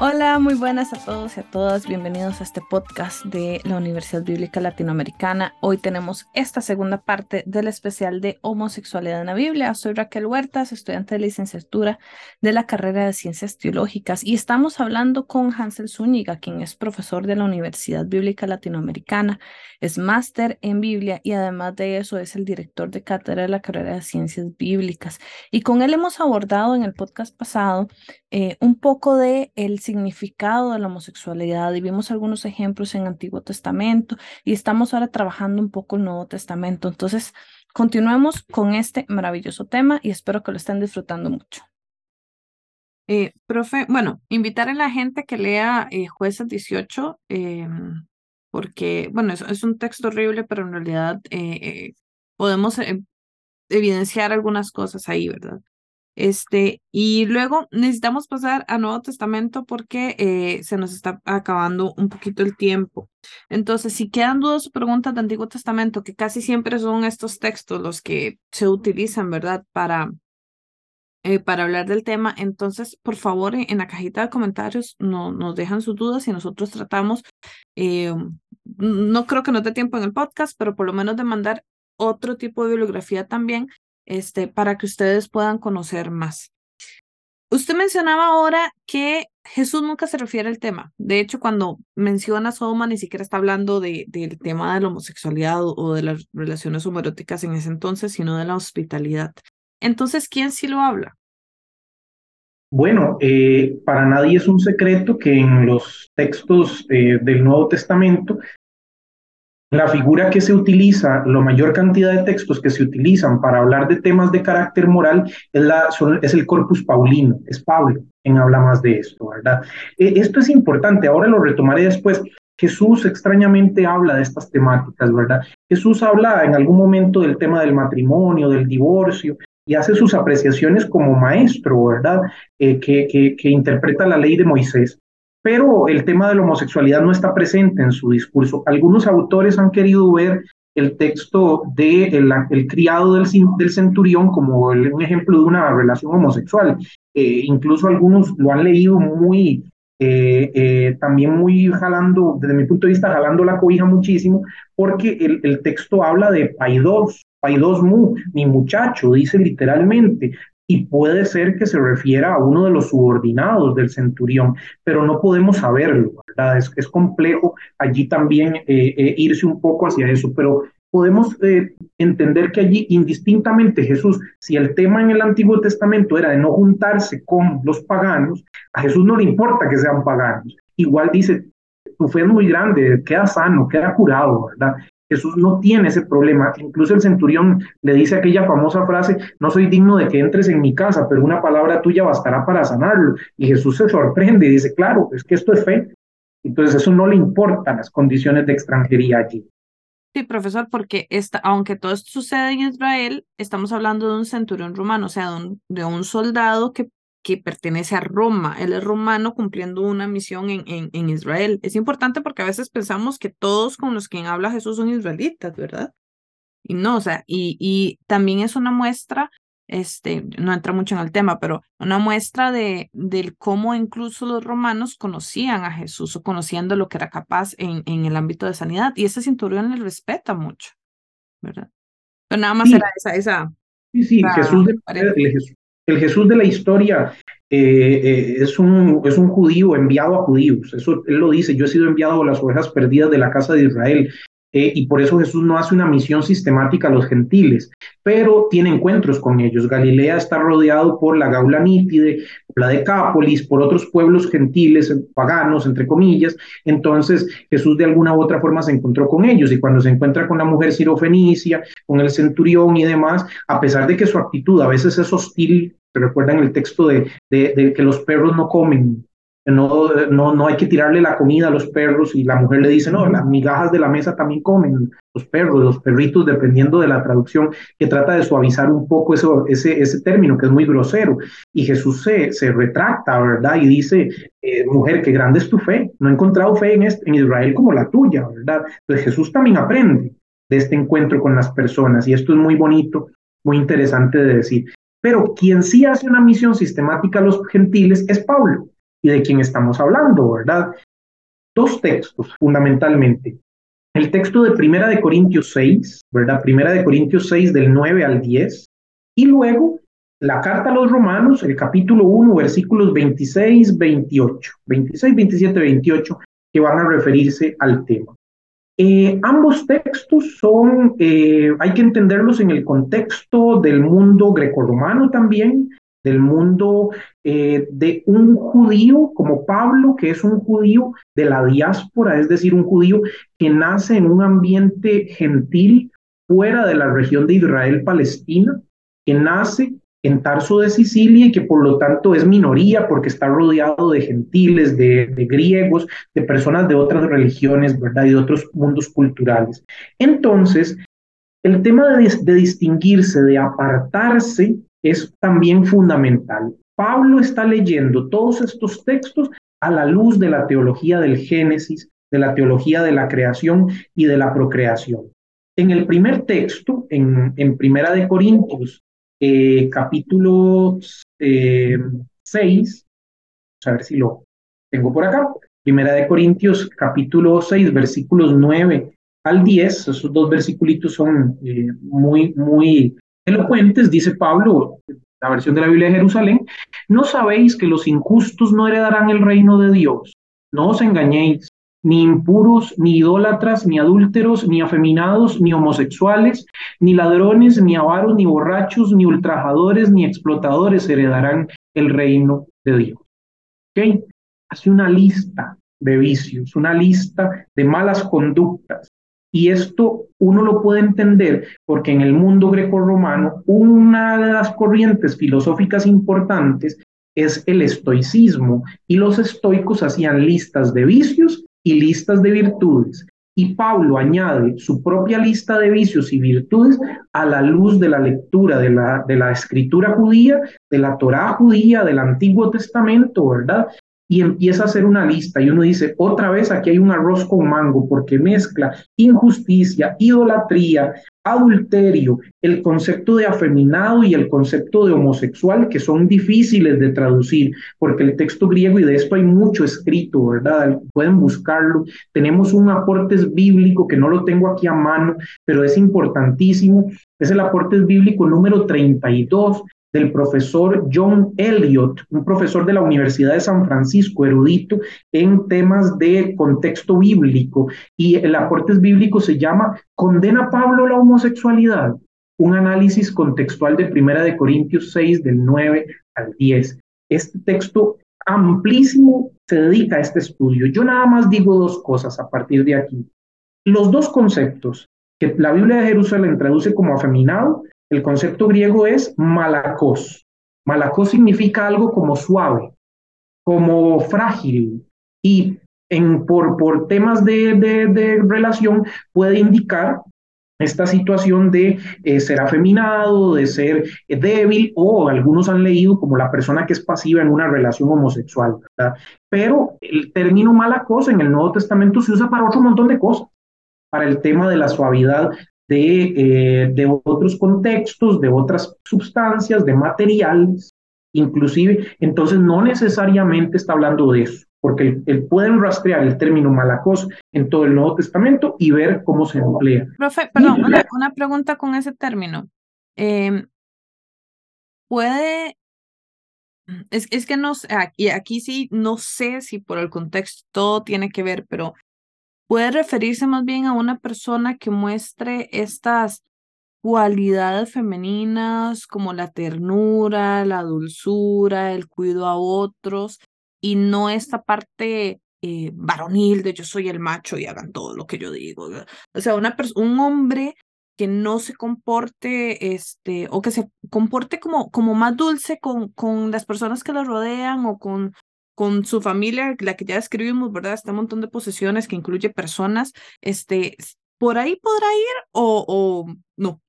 Hola, muy buenas a todos y a todas. Bienvenidos a este podcast de la Universidad Bíblica Latinoamericana. Hoy tenemos esta segunda parte del especial de homosexualidad en la Biblia. Soy Raquel Huertas, estudiante de licenciatura de la carrera de Ciencias Teológicas y estamos hablando con Hansel Zúñiga, quien es profesor de la Universidad Bíblica Latinoamericana, es máster en Biblia y además de eso es el director de cátedra de la carrera de Ciencias Bíblicas. Y con él hemos abordado en el podcast pasado eh, un poco de el significado de la homosexualidad y vimos algunos ejemplos en Antiguo Testamento y estamos ahora trabajando un poco el Nuevo Testamento. Entonces, continuemos con este maravilloso tema y espero que lo estén disfrutando mucho. Eh, profe, bueno, invitar a la gente que lea eh, Jueces 18, em, porque, bueno, es, es, un texto horrible, pero en realidad podemos evidenciar algunas cosas ahí, ¿verdad? Este, y luego necesitamos pasar a Nuevo Testamento porque eh, se nos está acabando un poquito el tiempo. Entonces, si quedan dudas o preguntas de Antiguo Testamento, que casi siempre son estos textos los que se utilizan, ¿verdad? Para, eh, para hablar del tema, entonces, por favor, en, la cajita de comentarios no, nos dejan sus dudas y nosotros tratamos, eh, no creo que no dé tiempo en el podcast, pero por lo menos de mandar otro tipo de bibliografía también este, para que ustedes puedan conocer más. Usted mencionaba ahora que Jesús nunca se refiere al tema. De hecho, cuando menciona Sodoma, ni siquiera está hablando de, del tema de la homosexualidad o de las relaciones homoeróticas en ese entonces, sino de la hospitalidad. Entonces, ¿quién sí lo habla? Bueno, eh, para nadie es un secreto que en los textos eh, del Nuevo Testamento la figura que se utiliza, la mayor cantidad de textos que se utilizan para hablar de temas de carácter moral es, la, es el corpus paulino, es Pablo quien habla más de esto, ¿verdad? E, esto es importante, ahora lo retomaré después. Jesús extrañamente habla de estas temáticas, ¿verdad? Jesús habla en algún momento del tema del matrimonio, del divorcio, y hace sus apreciaciones como maestro, ¿verdad? Eh, que, que, que interpreta la ley de Moisés pero el tema de la homosexualidad no está presente en su discurso. Algunos autores han querido ver el texto de el, criado del, centurión como un ejemplo de una relación homosexual. Eh, incluso algunos lo han leído muy, eh, eh, también muy jalando, desde mi punto de vista, jalando la cobija muchísimo, porque el, el texto habla de paidos, paidos mu, mi muchacho, dice literalmente, y puede ser que se refiera a uno de los subordinados del centurión, pero no podemos saberlo, ¿verdad? Es, es complejo allí también eh, eh, irse un poco hacia eso, pero podemos eh, entender que allí indistintamente Jesús, si el tema en el Antiguo Testamento era de no juntarse con los paganos, a Jesús no le importa que sean paganos. Igual dice, tu fe es muy grande, queda sano, queda curado, ¿verdad? Jesús no tiene ese problema. Incluso el centurión le dice aquella famosa frase, no soy digno de que entres en mi casa, pero una palabra tuya bastará para sanarlo. Y Jesús se sorprende y dice, claro, es que esto es fe. Entonces eso no le importa las condiciones de extranjería allí. Sí, profesor, porque esta, aunque todo esto sucede en Israel, estamos hablando de un centurión romano, o sea, de un, de un soldado que que pertenece a Roma. Él es romano cumpliendo una misión en, en, Israel. Es importante porque a veces pensamos que todos con los que habla Jesús son israelitas, ¿verdad? Y no, o sea, y, y también es una muestra, este, no entra mucho en el tema, pero una muestra de del cómo incluso los romanos conocían a Jesús o conociendo lo que era capaz en, en el ámbito de sanidad. Y ese cinturón le respeta mucho, ¿verdad? Pero nada más era esa, esa. Sí, sí, Jesús, Jesús, el Jesús de la historia eh, eh, es, un, es un judío enviado a judíos. Eso él lo dice, yo he sido enviado a las ovejas perdidas de la casa de Israel. Eh, y por eso Jesús no hace una misión sistemática a los gentiles, pero tiene encuentros con ellos. Galilea está rodeado por la Gaula Nítide, la Decápolis, por otros pueblos gentiles, paganos, entre comillas. Entonces Jesús de alguna u otra forma se encontró con ellos y cuando se encuentra con la mujer sirofenicia, con el centurión y demás, a pesar de que su actitud a veces es hostil, recuerdan el texto de que los perros no comen no, no, no hay que tirarle la comida a los perros y la mujer le dice, no, las migajas de la mesa también comen los perros, los perritos, dependiendo de la traducción, que trata de suavizar un poco eso, ese, ese término que es muy grosero. Y Jesús se, se retracta, ¿verdad? Y dice, eh, mujer, qué grande es tu fe. No he encontrado fe en, este, en Israel como la tuya, ¿verdad? Entonces Jesús también aprende de este encuentro con las personas y esto es muy bonito, muy interesante de decir. Pero quien sí hace una misión sistemática a los gentiles es Pablo. Y de quién estamos hablando, ¿verdad? Dos textos, fundamentalmente. El texto de Primera de Corintios 6, ¿verdad? Primera de Corintios 6 del 9 al 10, y luego la carta a los romanos, el capítulo 1, versículos 26, 28, 26, 27, 28, que van a referirse al tema. Eh, ambos textos son, eh, hay que entenderlos en el contexto del mundo grecorromano también, del mundo eh, de un judío como Pablo, que es un judío de la diáspora, es decir, un judío que nace en un ambiente gentil fuera de la región de Israel-Palestina, que nace en Tarso de Sicilia y que por lo tanto es minoría porque está rodeado de gentiles, de, griegos, de personas de otras religiones, ¿verdad? Y de otros mundos culturales. Entonces, el tema de, de distinguirse, de apartarse, es también fundamental. Pablo está leyendo todos estos textos a la luz de la teología del Génesis, de la teología de la creación y de la procreación. En el primer texto, en, en Primera de Corintios, eh, capítulo 6, eh, a ver si lo tengo por acá, Primera de Corintios, capítulo 6, versículos 9 al 10, esos dos versículos son eh, muy, muy elocuentes, dice Pablo, la versión de la Biblia de Jerusalén, no sabéis que los injustos no heredarán el reino de Dios, no os engañéis, ni impuros, ni idólatras, ni adúlteros, ni afeminados, ni homosexuales, ni ladrones, ni avaros, ni borrachos, ni ultrajadores, ni explotadores heredarán el reino de Dios. ¿Ok? Hace una lista de vicios, una lista de malas conductas. Y esto uno lo puede entender porque en el mundo grecorromano una de las corrientes filosóficas importantes es el estoicismo y los estoicos hacían listas de vicios y listas de virtudes. Y Pablo añade su propia lista de vicios y virtudes a la luz de la lectura de la, de la escritura judía, de la Torá judía, del Antiguo Testamento, ¿verdad? Y empieza a hacer una lista y uno dice, otra vez aquí hay un arroz con mango porque mezcla injusticia, idolatría, adulterio, el concepto de afeminado y el concepto de homosexual que son difíciles de traducir porque el texto griego y de esto hay mucho escrito, ¿verdad? Pueden buscarlo. Tenemos un aporte bíblico que no lo tengo aquí a mano, pero es importantísimo. Es el aporte bíblico número 32 del profesor John Elliott, un profesor de la Universidad de San Francisco, erudito en temas de contexto bíblico. Y el aporte bíblico se llama ¿Condena Pablo la homosexualidad? Un análisis contextual de Primera de Corintios 6, del 9 al 10. Este texto amplísimo se dedica a este estudio. Yo nada más digo dos cosas a partir de aquí. Los dos conceptos que la Biblia de Jerusalén traduce como afeminado el concepto griego es malakos. Malakos significa algo como suave, como frágil y en, por, temas de, relación puede indicar esta situación de eh, ser afeminado, de ser eh, débil, o algunos han leído como la persona que es pasiva en una relación homosexual. Pero el término malakos en el Nuevo Testamento se usa para otro montón de cosas, para el tema de la suavidad de, eh, de otros contextos, de otras sustancias, de materiales, inclusive, entonces no necesariamente está hablando de eso, porque el, pueden rastrear el término malacos en todo el Nuevo Testamento y ver cómo se emplea. Profe, perdón, una, pregunta con ese término. Em, puede, es, es que no sé, aquí, aquí sí no sé si por el contexto todo tiene que ver, pero puede referirse más bien a una persona que muestre estas cualidades femeninas como la ternura, la dulzura, el cuidado a otros y no esta parte eh, varonil de yo soy el macho y hagan todo lo que yo digo. O sea, una un hombre que no se comporte, este, o que se comporte como, como más dulce con, con las personas que lo rodean o con con su familia, la que ya escribimos, ¿verdad? Está un montón de posesiones que incluye personas, este, ¿por ahí podrá ir o, o no?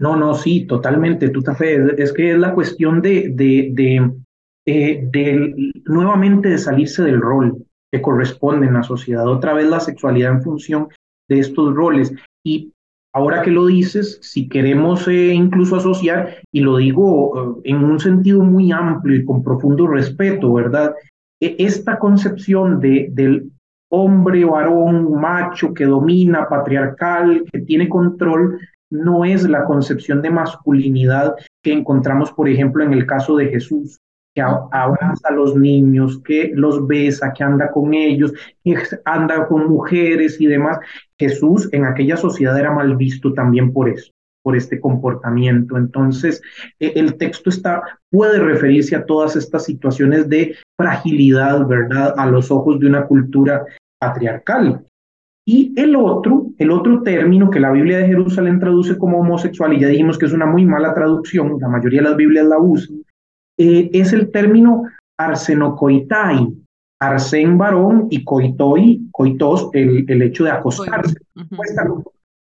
No, no, sí, totalmente, tú fe, es que es la cuestión de, de, de, eh, de, nuevamente de salirse del rol que corresponde en la sociedad, otra vez la sexualidad en función de estos roles. Y ahora que lo dices, si queremos eh, incluso asociar, y lo digo eh, en un sentido muy amplio y con profundo respeto, ¿verdad? E, esta concepción de, del hombre varón macho que domina, patriarcal, que tiene control, no es la concepción de masculinidad que encontramos, por ejemplo, en el caso de Jesús, que abraza a los niños, que los besa, que anda con ellos, que anda con mujeres y demás. Jesús en aquella sociedad era mal visto también por eso por este comportamiento. Entonces, e, el texto está, puede referirse a todas estas situaciones de fragilidad, ¿verdad? A los ojos de una cultura patriarcal. Y el otro, el otro término que la Biblia de Jerusalén traduce como homosexual, y ya dijimos que es una muy mala traducción, la mayoría de las Biblias la usan, eh, es el término arsenocoitai, arsen varón y coitoi, coitos, el, el hecho de acostarse.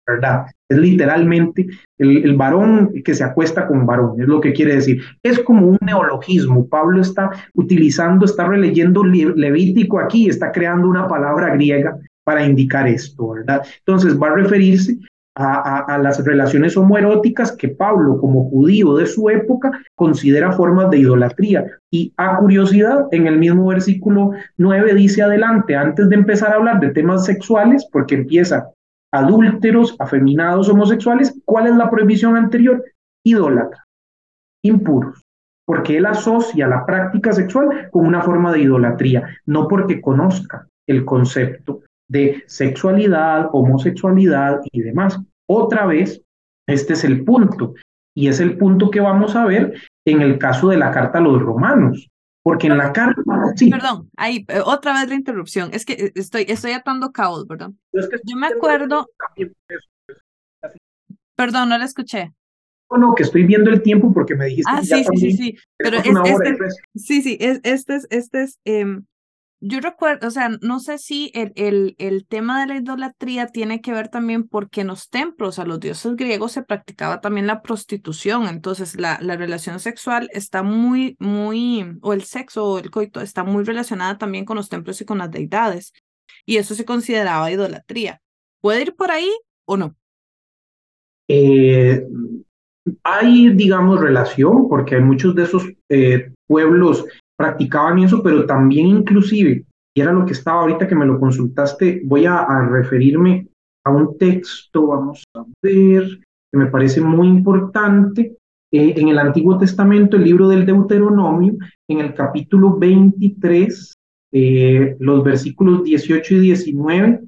¿Verdad? Es literalmente el, varón que se acuesta con varón, es lo que quiere decir. Es como un neologismo. Pablo está utilizando, está releyendo Levítico aquí, está creando una palabra griega para indicar esto, ¿verdad? Entonces va a referirse a, las relaciones homoeróticas que Pablo, como judío de su época, considera formas de idolatría. Y a curiosidad, en el mismo versículo 9 dice adelante, antes de empezar a hablar de temas sexuales, porque empieza adúlteros, afeminados, homosexuales, ¿cuál es la prohibición anterior? Idólatra, impuros, porque él asocia la práctica sexual con una forma de idolatría, no porque conozca el concepto de sexualidad, homosexualidad y demás. Otra vez, este es el punto, y es el punto que vamos a ver en el caso de la carta a los romanos. Porque en la carta. Sí. Perdón, ahí, eh, otra vez la interrupción. Es que eh, estoy, estoy atando cabos, perdón. Yo me acuerdo. Perdón, no la escuché. No, no, que estoy viendo el tiempo porque me dijiste. Ah, que sí, sí, sí, sí. Pero es, este, sí, sí, es, este es, este es, em, yo recuerdo, o sea, no sé si el, el, el, tema de la idolatría tiene que ver también porque en los templos a los dioses griegos se practicaba también la prostitución, entonces la, la relación sexual está muy, muy, o el sexo o el coito está muy relacionada también con los templos y con las deidades, y eso se consideraba idolatría. ¿Puede ir por ahí o no? Eh, hay, digamos, relación, porque hay muchos de esos eh, pueblos practicaban eso, pero también inclusive, y era lo que estaba ahorita que me lo consultaste, voy a, referirme a un texto, vamos a ver, que me parece muy importante, eh, en el Antiguo Testamento, el libro del Deuteronomio, en el capítulo 23, eh, los versículos 18 y 19,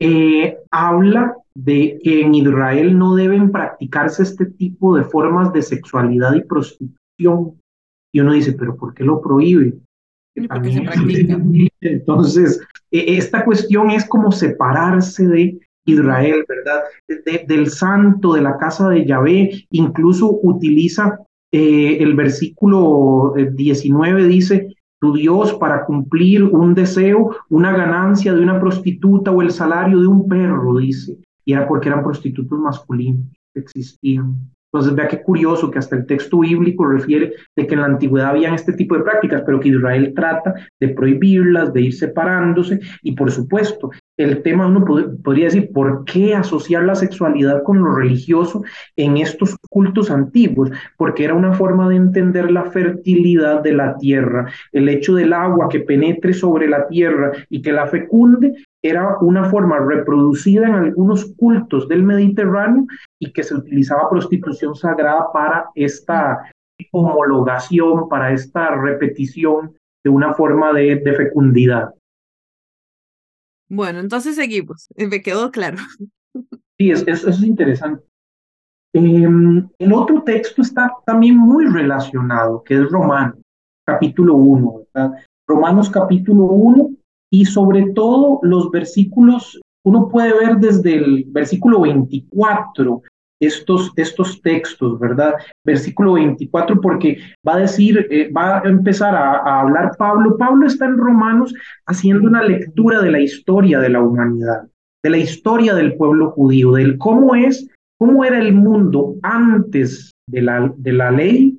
eh, habla de que en Israel no deben practicarse este tipo de formas de sexualidad y prostitución. Y uno dice, pero ¿por qué lo prohíbe? Entonces, e, esta cuestión es como separarse de Israel, ¿verdad? del santo, de la casa de Yahvé, incluso utiliza eh, el versículo 19, eh, dice, tu Dios para cumplir un deseo, una ganancia de una prostituta o el salario de un perro, dice. Y era porque eran prostitutos masculinos que existían. Entonces vea qué curioso que hasta el texto bíblico refiere de que en la antigüedad habían este tipo de prácticas, pero que Israel trata de prohibirlas, de ir separándose y por supuesto el tema uno podría decir, ¿por qué asociar la sexualidad con lo religioso en estos cultos antiguos? Porque era una forma de entender la fertilidad de la tierra, el hecho del agua que penetre sobre la tierra y que la fecunde era una forma reproducida en algunos cultos del Mediterráneo y que se utilizaba prostitución sagrada para esta homologación, para esta repetición de una forma de, fecundidad. Bueno, entonces seguimos. Eh, me quedó claro. Sí, eso es interesante. Em, el otro texto está también muy relacionado, que es Romanos, capítulo 1. Romanos capítulo 1 y sobre todo los versículos, uno puede ver desde el versículo 24 estos, estos textos, ¿verdad? Versículo 24, porque va a decir, eh, va a empezar a, a, hablar Pablo. Pablo está en Romanos haciendo una lectura de la historia de la humanidad, de la historia del pueblo judío, del cómo es, cómo era el mundo antes de la, de la ley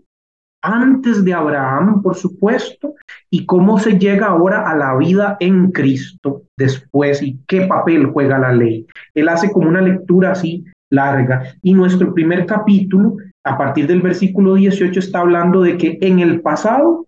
antes de Abraham, por supuesto, y cómo se llega ahora a la vida en Cristo después y qué papel juega la ley. Él hace como una lectura así larga. Y nuestro primer capítulo, a partir del versículo 18, está hablando de que en el pasado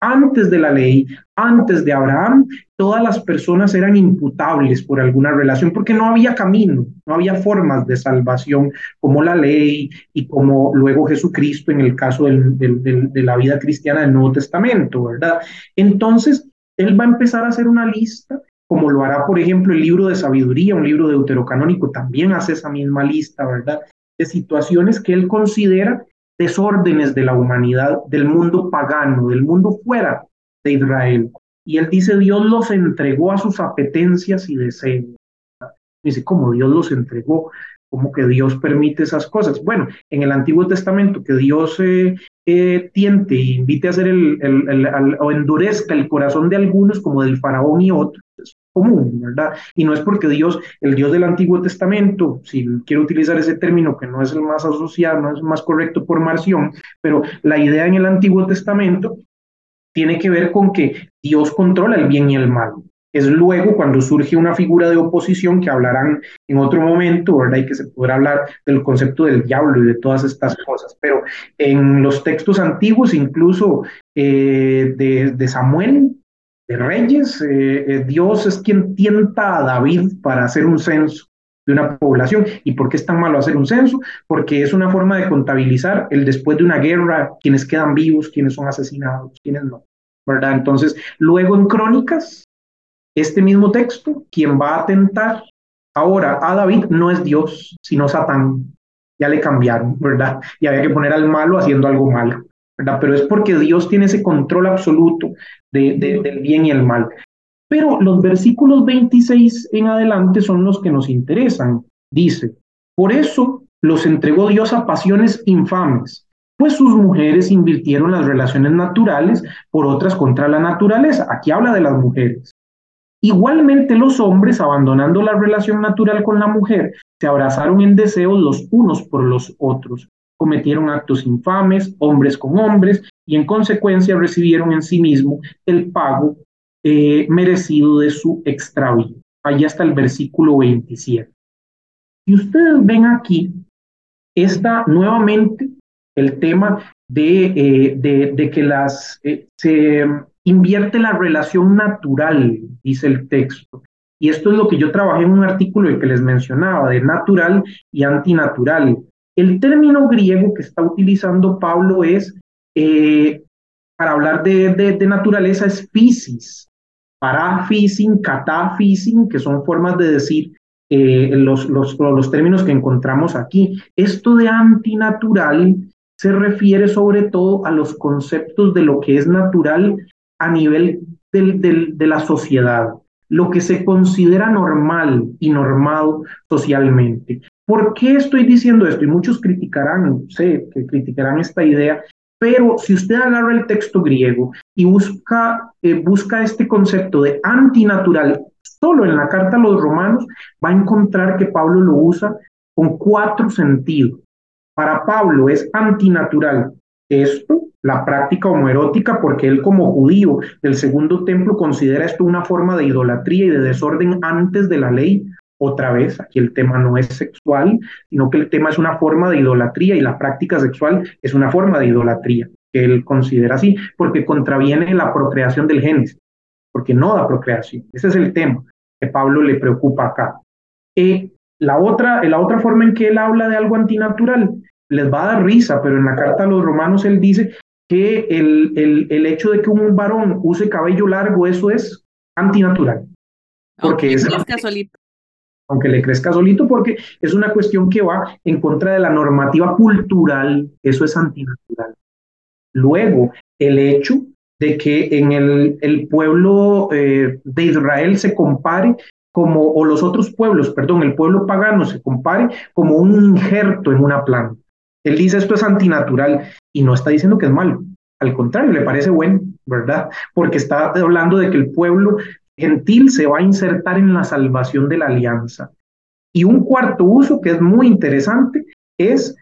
Antes de la ley, antes de Abraham, todas las personas eran imputables por alguna relación porque no había camino, no había formas de salvación como la ley y como luego Jesucristo en el caso de la vida cristiana del Nuevo Testamento, ¿verdad? Entonces, él va a empezar a hacer una lista como lo hará, por ejemplo, el libro de sabiduría, un libro deuterocanónico, también hace esa misma lista, ¿verdad? De situaciones que él considera desórdenes de la humanidad, del mundo pagano, del mundo fuera de Israel. Y él dice, Dios los entregó a sus apetencias y deseos. Dice, ¿cómo Dios los entregó? ¿Cómo que Dios permite esas cosas? Bueno, en el Antiguo Testamento, que Dios eh, eh, tiente e invite a hacer el, o endurezca el corazón de algunos, como del faraón y otros, común, ¿verdad? Y no es porque Dios, el Dios del Antiguo Testamento, si quiero utilizar ese término que no es el más asociado, no es más correcto por Marción, pero la idea en el Antiguo Testamento tiene que ver con que Dios controla el bien y el mal. Es luego cuando surge una figura de oposición que hablarán en otro momento, ¿verdad? Y que se podrá hablar del concepto del diablo y de todas estas cosas. Pero en los textos antiguos, incluso eh, de, de Samuel, de reyes, eh, eh, Dios es quien tienta a David para hacer un censo de una población. ¿Y por qué es tan malo hacer un censo? Porque es una forma de contabilizar el después de una guerra, quienes quedan vivos, quienes son asesinados, quienes no. ¿Verdad? Entonces, luego en Crónicas, este mismo texto, quien va a tentar ahora a David no es Dios, sino Satán. Ya le cambiaron, ¿verdad? Y había que poner al malo haciendo algo malo. Pero es porque Dios tiene ese control absoluto del bien y el mal. Pero los versículos 26 en adelante son los que nos interesan. Dice, por eso los entregó Dios a pasiones infames, pues sus mujeres invirtieron las relaciones naturales por otras contra la naturaleza. Aquí habla de las mujeres. Igualmente los hombres, abandonando la relación natural con la mujer, se abrazaron en deseos los unos por los otros, cometieron actos infames, hombres con hombres, y en consecuencia recibieron en sí mismo el pago eh, merecido de su extravío. Allá está el versículo 27. Y ustedes ven aquí, está nuevamente el tema de, eh, de, que las, eh, se invierte la relación natural, dice el texto. Y esto es lo que yo trabajé en un artículo que les mencionaba, de natural y antinatural. El término griego que está utilizando Pablo es, eh, para hablar de, naturaleza, es physis, parafisin, catafisin, que son formas de decir eh, los, términos que encontramos aquí. Esto de antinatural se refiere sobre todo a los conceptos de lo que es natural a nivel de la sociedad, lo que se considera normal y normado socialmente. ¿Por qué estoy diciendo esto? Y muchos criticarán, sé que criticarán esta idea, pero si usted agarra el texto griego y busca, eh, busca este concepto de antinatural solo en la carta a los romanos, va a encontrar que Pablo lo usa con cuatro sentidos. Para Pablo es antinatural esto, la práctica homoerótica, porque él como judío del segundo templo considera esto una forma de idolatría y de desorden antes de la ley, otra vez, aquí el tema no es sexual, sino que el tema es una forma de idolatría y la práctica sexual es una forma de idolatría, que él considera así, porque contraviene la procreación del Génesis, porque no da procreación. Ese es el tema que Pablo le preocupa acá. Eh, la, otra, la otra forma en que él habla de algo antinatural les va a dar risa, pero en la carta a los romanos él dice que el, el, el hecho de que un varón use cabello largo, eso es antinatural. Porque es, aunque le crezca solito, porque es una cuestión que va en contra de la normativa cultural, eso es antinatural. Luego, el hecho de que en el, el pueblo eh, de Israel se compare como, o los otros pueblos, perdón, el pueblo pagano se compare como un injerto en una planta. Él dice esto es antinatural y no está diciendo que es malo. Al contrario, le parece bueno, ¿verdad? Porque está hablando de que el pueblo gentil se va a insertar en la salvación de la alianza. Y un cuarto uso que es muy interesante es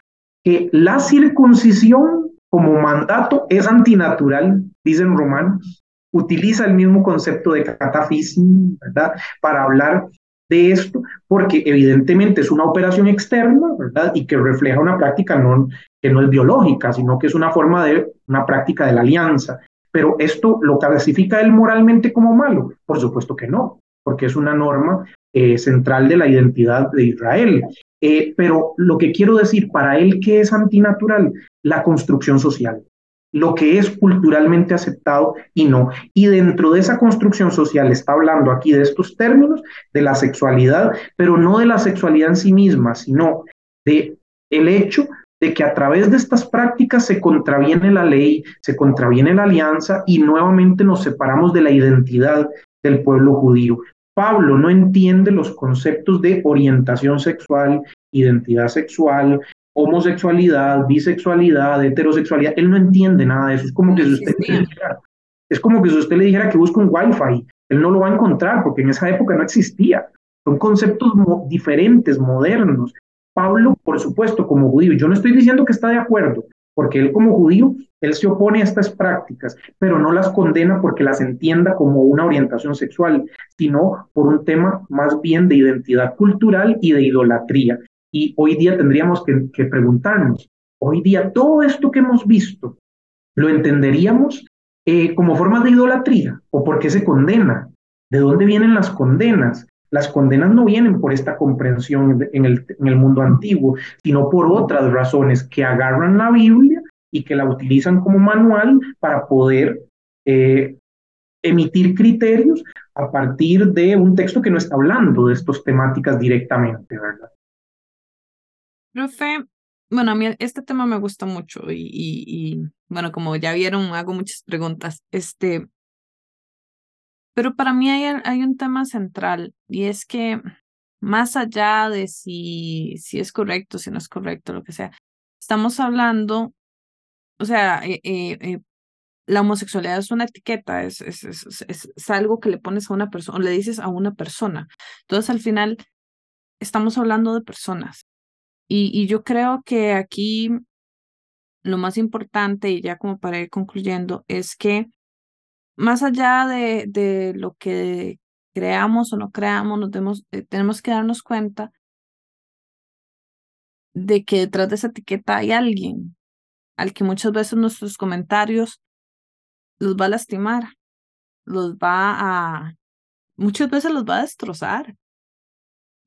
que la circuncisión como mandato es antinatural, dicen romanos. Utiliza el mismo concepto de catafismo, ¿verdad? Para hablar de esto, porque evidentemente es una operación externa, ¿verdad? Y que refleja una práctica no, que no es biológica, sino que es una forma de una práctica de la alianza. Pero esto lo clasifica él moralmente como malo. Por supuesto que no, porque es una norma eh, central de la identidad de Israel. Eh, pero lo que quiero decir, para él, ¿qué es antinatural? La construcción social lo que es culturalmente aceptado y no. Y dentro de esa construcción social está hablando aquí de estos términos, de la sexualidad, pero no de la sexualidad en sí misma, sino de el hecho de que a través de estas prácticas se contraviene la ley, se contraviene la alianza y nuevamente nos separamos de la identidad del pueblo judío. Pablo no entiende los conceptos de orientación sexual, identidad sexual, homosexualidad, bisexualidad, heterosexualidad, él no entiende nada de eso. Es como que si usted le dijera, es como que si usted le dijera que busque un wifi, él no lo va a encontrar porque en esa época no existía. Son conceptos diferentes, modernos. Pablo, por supuesto, como judío, yo no estoy diciendo que está de acuerdo, porque él como judío, él se opone a estas prácticas, pero no las condena porque las entienda como una orientación sexual, sino por un tema más bien de identidad cultural y de idolatría. Y hoy día tendríamos que, preguntarnos, hoy día todo esto que hemos visto, ¿lo entenderíamos eh, como forma de idolatría o por qué se condena? ¿De dónde vienen las condenas? Las condenas no vienen por esta comprensión en el, mundo antiguo, sino por otras razones que agarran la Biblia y que la utilizan como manual para poder eh, emitir criterios a partir de un texto que no está hablando de estas temáticas directamente, ¿verdad? Profe, bueno, a mí este tema me gusta mucho y, y, bueno, como ya vieron, hago muchas preguntas. Este, pero para mí hay, hay un tema central y es que más allá de si, si es correcto, si no es correcto, lo que sea, estamos hablando, o sea, eh, eh, eh, la homosexualidad es una etiqueta, es, es, es, es, algo que le pones a una persona, o le dices a una persona. Entonces, al final, estamos hablando de personas. Y, yo creo que aquí lo más importante, y ya como para ir concluyendo, es que más allá de, de lo que creamos o no creamos, nos eh, tenemos que darnos cuenta de que detrás de esa etiqueta hay alguien al que muchas veces nuestros comentarios los va a lastimar, los va a, muchas veces los va a destrozar.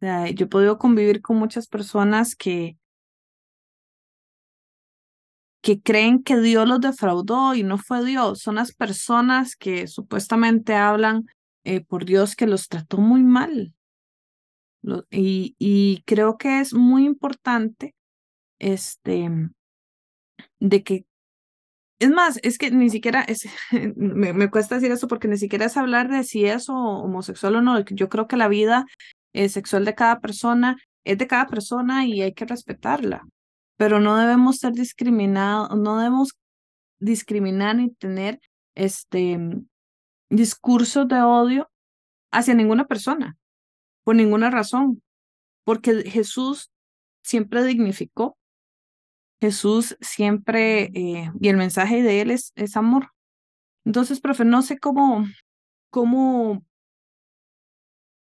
Yo he podido convivir con muchas personas que, que creen que Dios los defraudó y no fue Dios. Son las personas que supuestamente hablan eh, por Dios que los trató muy mal. y, y creo que es muy importante este, de que es más, es que ni siquiera es, me, me, cuesta decir eso porque ni siquiera es hablar de si es homosexual o no. Yo creo que la vida eh, sexual de cada persona es de cada persona y hay que respetarla, pero no debemos ser discriminados, no debemos discriminar ni tener este discursos de odio hacia ninguna persona, por ninguna razón, porque Jesús siempre dignificó, Jesús siempre, eh, y el mensaje de él es, es amor. Entonces, profe, no sé cómo, cómo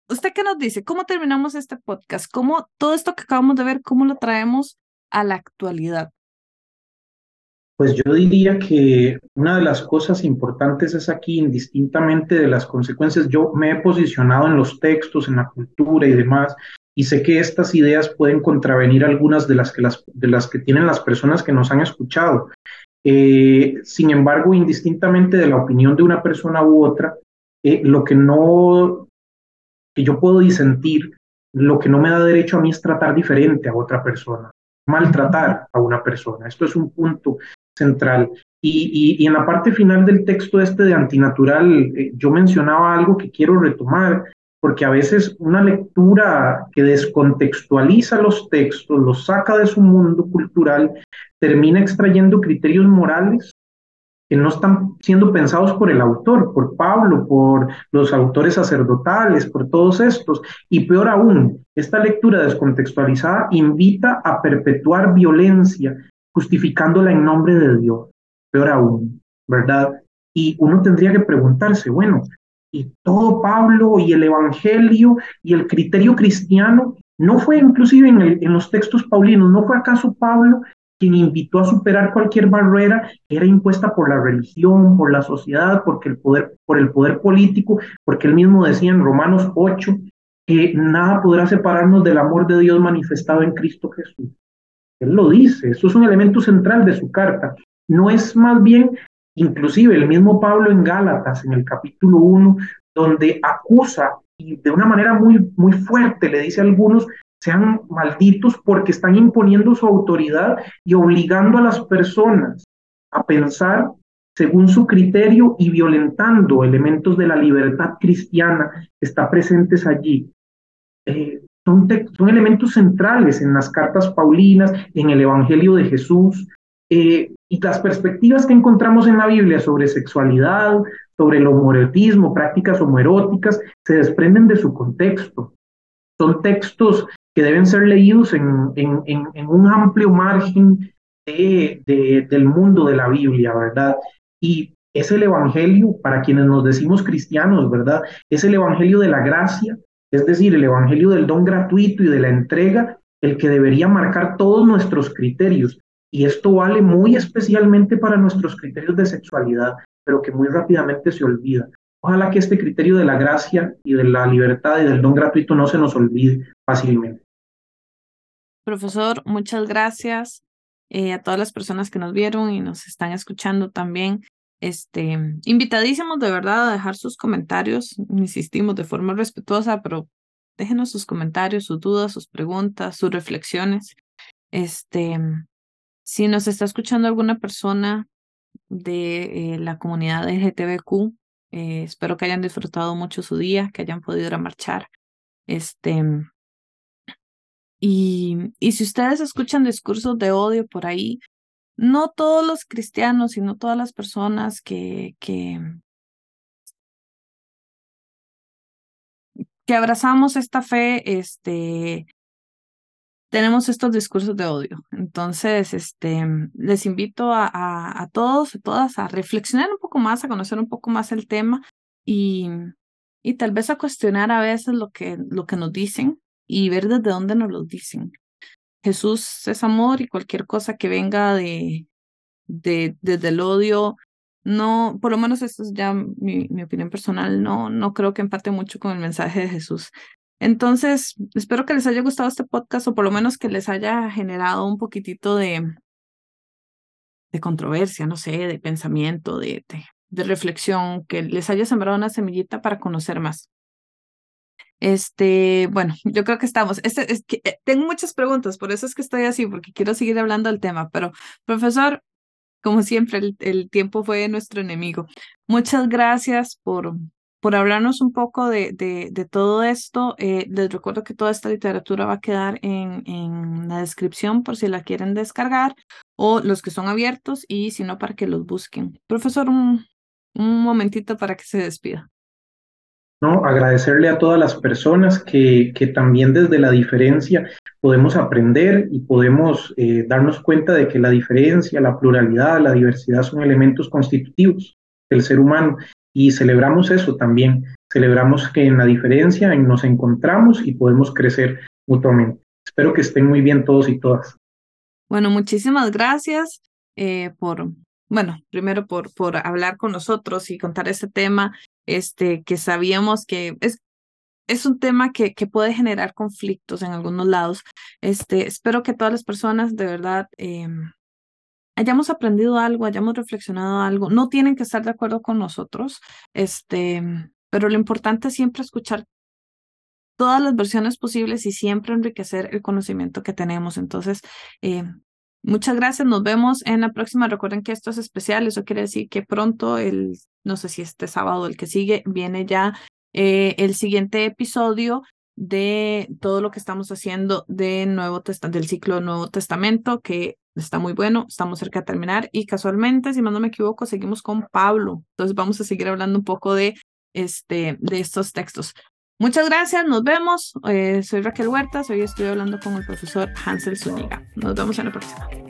¿Usted qué nos dice? ¿Cómo terminamos este podcast? ¿Cómo todo esto que acabamos de ver, cómo lo traemos a la actualidad? Pues yo diría que una de las cosas importantes es aquí, indistintamente de las consecuencias, yo me he posicionado en los textos, en la cultura y demás, y sé que estas ideas pueden contravenir algunas de las que, las, de las que tienen las personas que nos han escuchado. Eh, sin embargo, indistintamente de la opinión de una persona u otra, eh, lo que no que yo puedo disentir, lo que no me da derecho a mí es tratar diferente a otra persona, maltratar a una persona. Esto es un punto central. Y, y, en la parte final del texto este de antinatural, eh, yo mencionaba algo que quiero retomar, porque a veces una lectura que descontextualiza los textos, los saca de su mundo cultural, termina extrayendo criterios morales que no están siendo pensados por el autor, por Pablo, por los autores sacerdotales, por todos estos. Y peor aún, esta lectura descontextualizada invita a perpetuar violencia, justificándola en nombre de Dios. Peor aún, ¿verdad? Y uno tendría que preguntarse, bueno, ¿y todo Pablo y el Evangelio y el criterio cristiano no fue inclusive en, en los textos paulinos, no fue acaso Pablo quien invitó a superar cualquier barrera que era impuesta por la religión, por la sociedad, porque el poder, por el poder político, porque él mismo decía en Romanos 8 que nada podrá separarnos del amor de Dios manifestado en Cristo Jesús. Él lo dice, eso es un elemento central de su carta. No es más bien, inclusive el mismo Pablo en Gálatas, en el capítulo 1, donde acusa y de una manera muy, muy fuerte le dice a algunos, sean malditos porque están imponiendo su autoridad y obligando a las personas a pensar según su criterio y violentando elementos de la libertad cristiana que está presentes allí. Eh, son, elementos centrales en las cartas paulinas, en el Evangelio de Jesús, eh, y las perspectivas que encontramos en la Biblia sobre sexualidad, sobre el homoerotismo, prácticas homoeróticas, se desprenden de su contexto. Son textos que deben ser leídos en, en, en, un amplio margen de, de, del mundo de la Biblia, ¿verdad? Y es el Evangelio, para quienes nos decimos cristianos, ¿verdad? Es el Evangelio de la gracia, es decir, el Evangelio del don gratuito y de la entrega, el que debería marcar todos nuestros criterios. Y esto vale muy especialmente para nuestros criterios de sexualidad pero que muy rápidamente se olvida. Ojalá que este criterio de la gracia y de la libertad y del don gratuito no se nos olvide fácilmente. Profesor, muchas gracias eh, a todas las personas que nos vieron y nos están escuchando también. Este, invitadísimos de verdad a dejar sus comentarios, insistimos de forma respetuosa, pero déjenos sus comentarios, sus dudas, sus preguntas, sus reflexiones. Este, si nos está escuchando alguna persona de eh, la comunidad LGTBQ. Eh, espero que hayan disfrutado mucho su día, que hayan podido ir a marchar. Este, y, y si ustedes escuchan discursos de odio por ahí, no todos los cristianos y no todas las personas que, que, que abrazamos esta fe, este, tenemos estos discursos de odio. Entonces, este, les invito a, a, todos, a todas, a reflexionar un poco más, a conocer un poco más el tema y, y tal vez a cuestionar a veces lo que, lo que nos dicen y ver desde dónde nos lo dicen. Jesús es amor y cualquier cosa que venga de, de, desde el odio, no, por lo menos esto es ya mi, mi opinión personal, no, no creo que empate mucho con el mensaje de Jesús. Entonces, espero que les haya gustado este podcast o por lo menos que les haya generado un poquitito de, de controversia, no sé, de pensamiento, de, de, reflexión, que les haya sembrado una semillita para conocer más. Este, bueno, yo creo que estamos. Este, es que, eh, tengo muchas preguntas, por eso es que estoy así, porque quiero seguir hablando del tema. Pero, profesor, como siempre, el, el tiempo fue nuestro enemigo. Muchas gracias por, por hablarnos un poco de, de, todo esto. Eh, les recuerdo que toda esta literatura va a quedar en, en la descripción por si la quieren descargar o los que son abiertos y si no para que los busquen. Profesor, un, un momentito para que se despida. No, agradecerle a todas las personas que, que también desde la diferencia podemos aprender y podemos eh, darnos cuenta de que la diferencia, la pluralidad, la diversidad son elementos constitutivos del ser humano y celebramos eso también. Celebramos que en la diferencia nos encontramos y podemos crecer mutuamente. Espero que estén muy bien todos y todas. Bueno, muchísimas gracias eh, por, bueno, primero por, por hablar con nosotros y contar este tema, este, que sabíamos que es, es un tema que, que puede generar conflictos en algunos lados. Este, espero que todas las personas de verdad eh, hayamos aprendido algo, hayamos reflexionado algo. No tienen que estar de acuerdo con nosotros, este, pero lo importante es siempre escuchar todas las versiones posibles y siempre enriquecer el conocimiento que tenemos. Entonces, eh, muchas gracias. Nos vemos en la próxima. Recuerden que esto es especial. Eso quiere decir que pronto, el, no sé si este sábado el que sigue, viene ya eh, el siguiente episodio de todo lo que estamos haciendo de Nuevo del ciclo Nuevo Testamento, que está muy bueno, estamos cerca de terminar y casualmente, si más no me equivoco, seguimos con Pablo. Entonces vamos a seguir hablando un poco de, este, de estos textos. Muchas gracias, nos vemos. Eh, soy Raquel Huertas, hoy estoy hablando con el profesor Hansel Zúñiga. Nos vemos en la próxima.